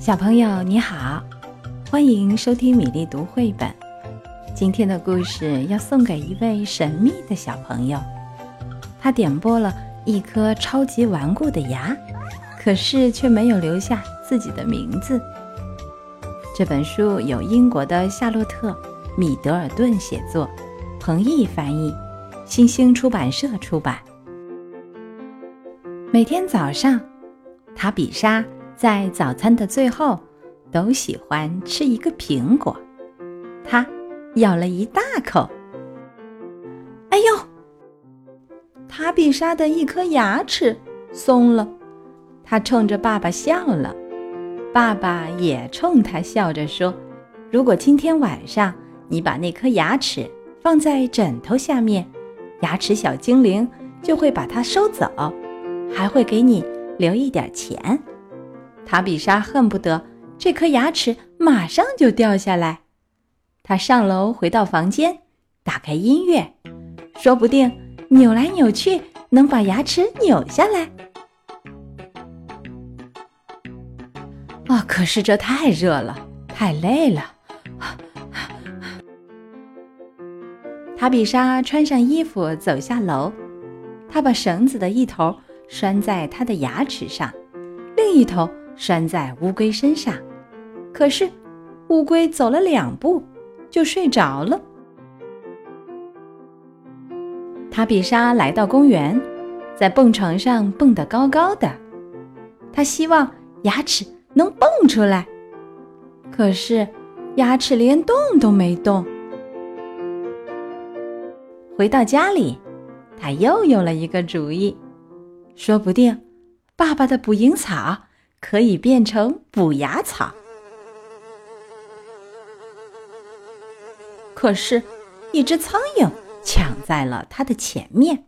小朋友你好，欢迎收听米粒读绘本。今天的故事要送给一位神秘的小朋友，他点播了一颗超级顽固的牙，可是却没有留下自己的名字。这本书由英国的夏洛特·米德尔顿写作，彭毅翻译，新星出版社出版。每天早上，塔比莎在早餐的最后都喜欢吃一个苹果。他咬了一大口，哎呦！塔比莎的一颗牙齿松了，她冲着爸爸笑了。爸爸也冲他笑着说：“如果今天晚上你把那颗牙齿放在枕头下面，牙齿小精灵就会把它收走。”还会给你留一点钱。塔比莎恨不得这颗牙齿马上就掉下来。她上楼回到房间，打开音乐，说不定扭来扭去能把牙齿扭下来。啊！可是这太热了，太累了。塔比莎穿上衣服走下楼，她把绳子的一头。拴在它的牙齿上，另一头拴在乌龟身上。可是，乌龟走了两步就睡着了。塔比莎来到公园，在蹦床上蹦得高高的。她希望牙齿能蹦出来，可是牙齿连动都没动。回到家里，他又有了一个主意。说不定，爸爸的捕蝇草可以变成补牙草。可是，一只苍蝇抢在了他的前面。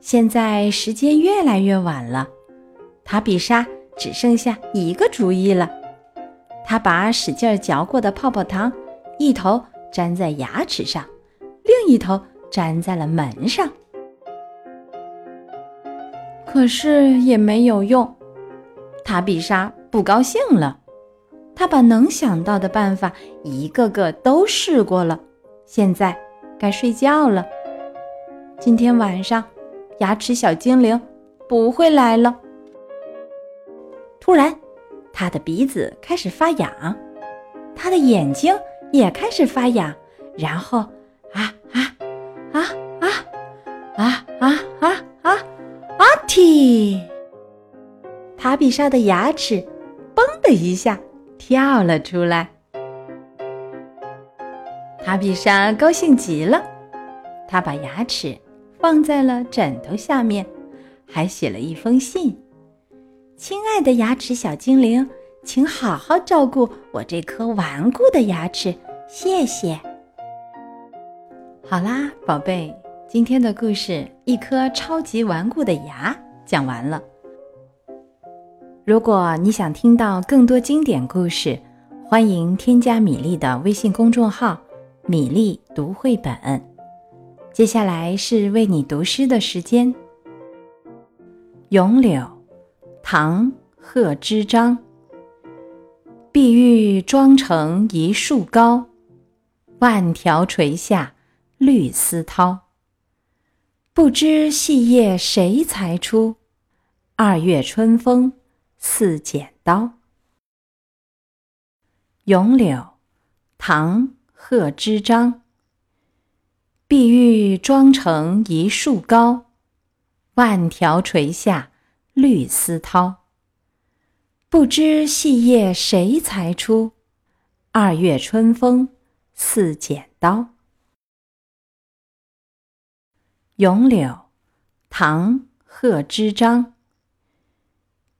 现在时间越来越晚了，塔比莎只剩下一个主意了。他把使劲嚼过的泡泡糖一头粘在牙齿上，另一头。粘在了门上，可是也没有用。塔比莎不高兴了，她把能想到的办法一个个都试过了。现在该睡觉了。今天晚上，牙齿小精灵不会来了。突然，他的鼻子开始发痒，他的眼睛也开始发痒，然后塔比莎的牙齿“嘣”的一下跳了出来。塔比莎高兴极了，她把牙齿放在了枕头下面，还写了一封信：“亲爱的牙齿小精灵，请好好照顾我这颗顽固的牙齿，谢谢。”好啦，宝贝，今天的故事《一颗超级顽固的牙》讲完了。如果你想听到更多经典故事，欢迎添加米粒的微信公众号“米粒读绘本”。接下来是为你读诗的时间。《咏柳》，唐·贺知章。碧玉妆成一树高，万条垂下。绿丝绦，不知细叶谁裁出？二月春风似剪刀。咏柳，唐·贺知章。碧玉妆成一树高，万条垂下绿丝绦。不知细叶谁裁出？二月春风似剪刀。咏柳，唐·贺知章。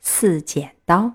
似剪刀。